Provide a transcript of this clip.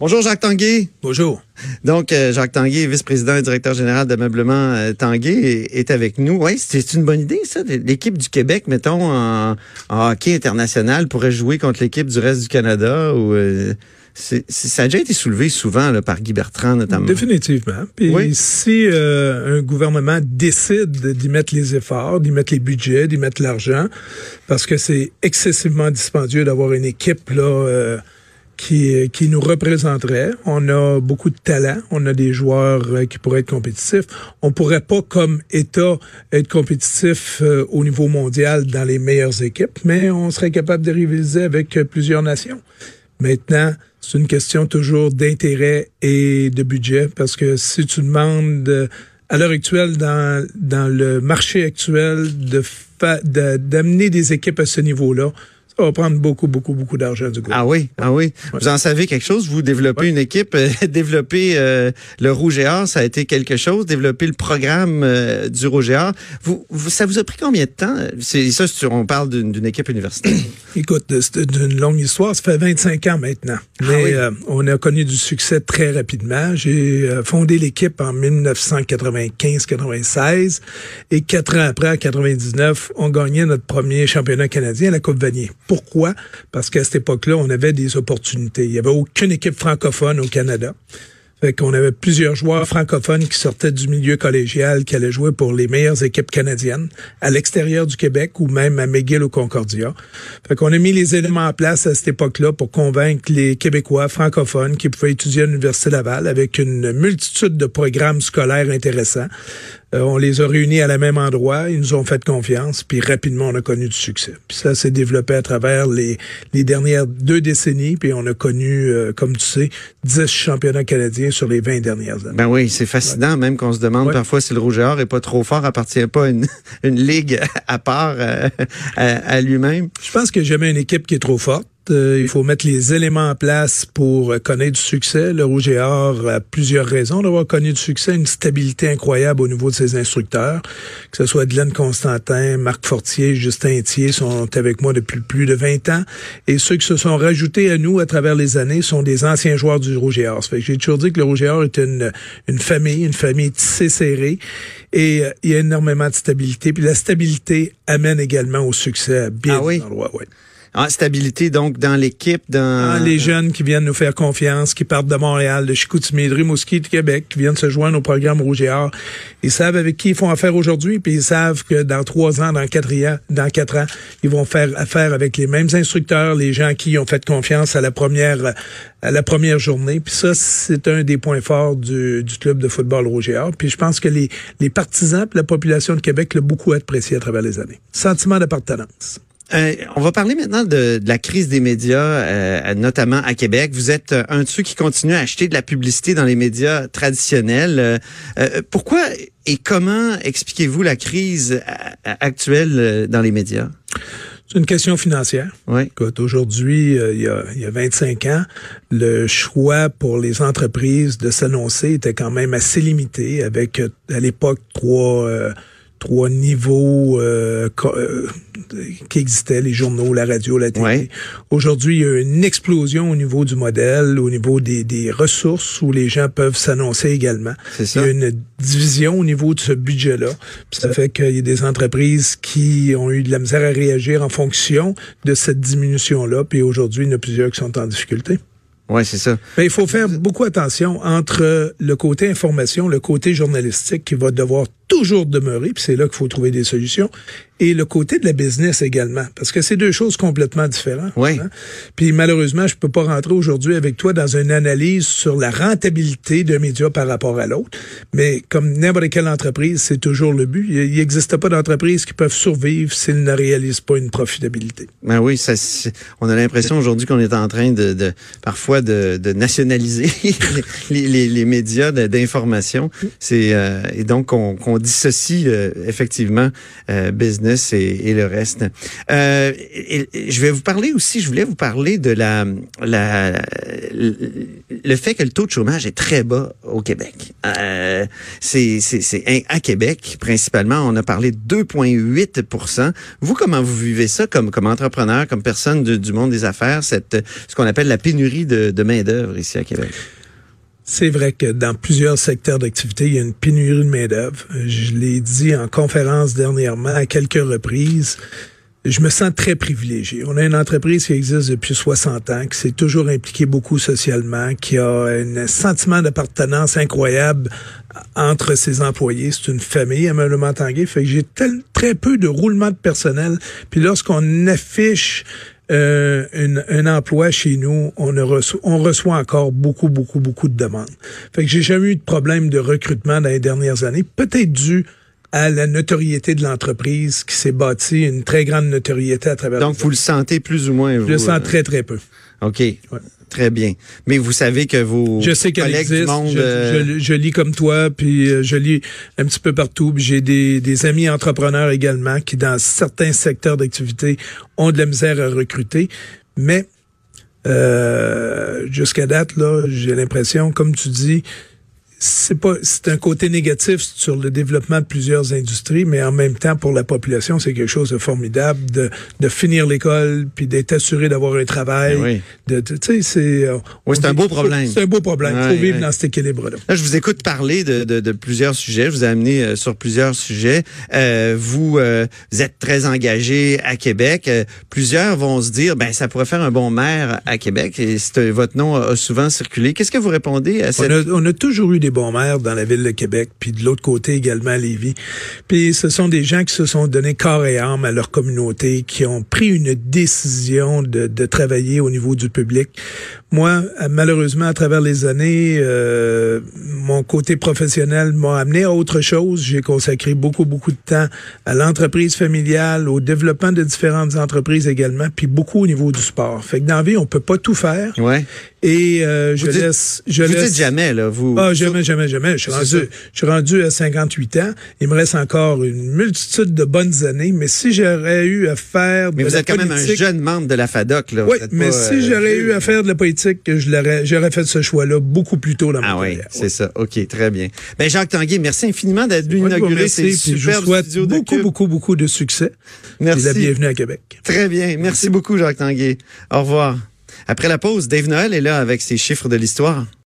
Bonjour Jacques Tanguay. Bonjour. Donc, euh, Jacques Tanguay, vice-président et directeur général d'ameublement euh, Tanguay, est, avec nous. Oui, c'est une bonne idée, ça. L'équipe du Québec, mettons, en, hockey international, pourrait jouer contre l'équipe du reste du Canada. Ou, euh, ça a déjà été soulevé souvent là, par Guy Bertrand, notamment. Définitivement. Puis si un gouvernement décide d'y mettre les efforts, d'y mettre les budgets, d'y mettre l'argent, parce que c'est excessivement dispendieux d'avoir une équipe là qui, qui nous représenterait. On a beaucoup de talent. On a des joueurs euh, qui pourraient être compétitifs. On pourrait pas, comme État, être compétitif euh, au niveau mondial dans les meilleures équipes, mais on serait capable de rivaliser avec euh, plusieurs nations. Maintenant, c'est une question toujours d'intérêt et de budget, parce que si tu demandes à l'heure actuelle, dans, dans le marché actuel, de d'amener des équipes à ce niveau-là, ça va prendre beaucoup, beaucoup, beaucoup d'argent du gouvernement. Ah oui, ah oui. Vous en savez quelque chose? Vous développez une équipe, euh, développer euh, le Rouge et Or, ça a été quelque chose. Développer le programme euh, du Rouge et Or, vous, ça vous a pris combien de temps? C'est ça, on parle d'une équipe universitaire. Écoute, c'est d'une longue histoire. Ça fait 25 ans maintenant. Ah Mais on a connu du succès très rapidement. J'ai fondé l'équipe en 1995-96 et quatre ans après, en 99, on gagnait notre premier championnat canadien, la Coupe Vanier. Pourquoi? Parce qu'à cette époque-là, on avait des opportunités. Il n'y avait aucune équipe francophone au Canada. Fait qu'on avait plusieurs joueurs francophones qui sortaient du milieu collégial, qui allaient jouer pour les meilleures équipes canadiennes à l'extérieur du Québec ou même à McGill ou Concordia. Fait qu'on a mis les éléments en place à cette époque-là pour convaincre les Québécois francophones qui pouvaient étudier à l'Université Laval avec une multitude de programmes scolaires intéressants. Euh, on les a réunis à la même endroit, ils nous ont fait confiance, puis rapidement on a connu du succès. Puis ça s'est développé à travers les, les dernières deux décennies, puis on a connu, euh, comme tu sais, 10 championnats canadiens sur les 20 dernières années. Ben oui, c'est fascinant, même qu'on se demande parfois si le Rouge et Or est pas trop fort, appartient pas à une, une ligue à part euh, à, à lui-même. Je pense a jamais une équipe qui est trop forte. Euh, il faut mettre les éléments en place pour connaître du succès. Le Rouge et Or a plusieurs raisons d'avoir connu du succès, une stabilité incroyable au niveau de ses instructeurs, que ce soit Glenn Constantin, Marc Fortier, Justin Thier sont avec moi depuis plus de 20 ans. Et ceux qui se sont rajoutés à nous à travers les années sont des anciens joueurs du Rouge et Or. j'ai toujours dit que le Rouge et Or est une, une famille, une famille tissée serrée. Et euh, il y a énormément de stabilité. Puis la stabilité amène également au succès à bien ah oui? endroits. Ouais. Ah, stabilité donc dans l'équipe, dans ah, les jeunes qui viennent nous faire confiance, qui partent de Montréal, de Chicoutimi, de Rimouski, de Québec, qui viennent se joindre au programme Rouge et Or. Ils savent avec qui ils font affaire aujourd'hui, puis ils savent que dans trois ans, dans quatre ans, dans quatre ans, ils vont faire affaire avec les mêmes instructeurs, les gens qui ont fait confiance à la première à la première journée. Puis ça, c'est un des points forts du, du club de football Rouge et Or. Puis je pense que les, les partisans, la population de Québec l'ont beaucoup apprécié à travers les années. Sentiment d'appartenance. Euh, on va parler maintenant de, la crise des médias, euh, notamment à Québec. Vous êtes euh, un de ceux qui continue à acheter de la publicité dans les médias traditionnels. pourquoi et comment expliquez-vous la crise actuelle dans les médias? C'est une question financière. Oui. aujourd'hui, il, y a, il y a 25 ans, le choix pour les entreprises de s'annoncer était quand même assez limité, avec à l'époque trois trois niveaux euh, euh, qui existaient, les journaux, la radio, la télé. Aujourd'hui, il y a une explosion au niveau du modèle, au niveau des, des ressources où les gens peuvent s'annoncer également. Il y a une division au niveau de ce budget-là. Ça fait qu'il y a des entreprises qui ont eu de la misère à réagir en fonction de cette diminution-là. Puis aujourd'hui, il y en a plusieurs qui sont en difficulté. Oui, c'est ça. Mais il faut faire beaucoup attention entre le côté information, le côté journalistique qui va devoir toujours demeurer, puis c'est là qu'il faut trouver des solutions, et le côté de la business également, parce que c'est deux choses complètement différentes. Oui. Hein. Puis malheureusement, je peux pas rentrer aujourd'hui avec toi dans une analyse sur la rentabilité d'un média par rapport à l'autre, mais comme n'importe quelle entreprise, c'est toujours le but. Il n'existe pas d'entreprises qui peuvent survivre s'ils ne réalisent pas une profitabilité. Ben oui, ça, on a l'impression aujourd'hui qu'on est en train de, de parfois de, de nationaliser les, les, les, médias d'information. C'est euh, et donc on, on dissocie euh, effectivement euh, business et, le reste. Euh, je vais vous parler aussi, je voulais vous parler de la, le fait que le taux de chômage est très bas au Québec. Euh, c'est à Québec principalement, on a parlé de 2,8 Vous, comment vous vivez ça comme, comme entrepreneur, comme personne du monde des affaires, cette, ce qu'on appelle la pénurie de, de main-d'œuvre ici à Québec? C'est vrai que dans plusieurs secteurs d'activité, il y a une pénurie de main-d'œuvre. Je l'ai dit en conférence dernièrement à quelques reprises. Je me sens très privilégié. On a une entreprise qui existe depuis 60 ans, qui s'est toujours impliquée beaucoup socialement, qui a un sentiment d'appartenance incroyable entre ses employés. C'est une famille à Meublement Tanguay. Fait que j'ai très peu de roulement de personnel. Puis lorsqu'on affiche euh, un emploi chez nous, on, reçoit, on reçoit encore beaucoup, beaucoup, beaucoup de demandes. Fait que j'ai jamais eu de problème de recrutement dans les dernières années, peut-être dû à la notoriété de l'entreprise qui s'est bâtie une très grande notoriété à travers. Donc, vous le sentez plus ou moins, vous? Je le sens euh, très, très peu. OK. Très bien. Mais vous savez que vos je sais collègues existe. du monde... Euh, je, lis comme toi, puis euh, je lis un petit peu partout. J'ai des, des amis entrepreneurs également qui, dans certains secteurs d'activité, ont de la misère à recruter. Mais euh, jusqu'à date, là, j'ai l'impression, comme tu dis, c'est pas c'est un côté négatif sur le développement de plusieurs industries, mais en même temps pour la population c'est quelque chose de formidable de, de finir l'école puis d'être assuré d'avoir un travail. Ben oui. De, tu sais c'est euh, oui c'est un beau problème. C'est un beau problème. Il faut vivre dans cet équilibre là. Là je vous écoute parler de, de, de plusieurs sujets. Je vous ai amené euh, sur plusieurs sujets. Euh, vous vous êtes très engagé à Québec. plusieurs vont se dire ben ça pourrait faire un bon maire à Québec et votre nom a souvent circulé. Qu'est-ce que vous répondez à cette... on a, on a toujours eu des bons maires dans la ville de Québec, puis de l'autre côté également à Lévis. Puis ce sont des gens qui se sont donnés corps et âme à leur communauté, qui ont pris une décision de, de travailler au niveau du public. Moi, malheureusement, à travers les années, euh, mon côté professionnel m'a amené à autre chose. J'ai consacré beaucoup, beaucoup de temps à l'entreprise familiale, au développement de différentes entreprises également, puis beaucoup au niveau du sport. Fait que dans la vie, on peut pas tout faire. Ouais. Et euh, je laisse, je vous laisse. Dites jamais là, vous. Ah jamais, jamais, jamais. Je suis rendu, je suis rendu à 58 ans. Il me reste encore une multitude de bonnes années, mais si j'aurais eu à faire. Mais vous êtes quand même un jeune membre de la FADOC là. Oui, mais si euh, j'aurais eu à faire de la politique, je l'aurais, j'aurais fait ce choix-là beaucoup plus tôt dans ma ah, oui, c'est ça. Ok, très bien. Ben Jacques Tanguay, merci infiniment d'être venu inaugurer ces super studios de beaucoup, beaucoup, beaucoup de succès. Merci. Et la bienvenue à Québec. Très bien. Merci beaucoup, Jacques Tanguay. Au revoir. Après la pause, Dave Noël est là avec ses chiffres de l'histoire.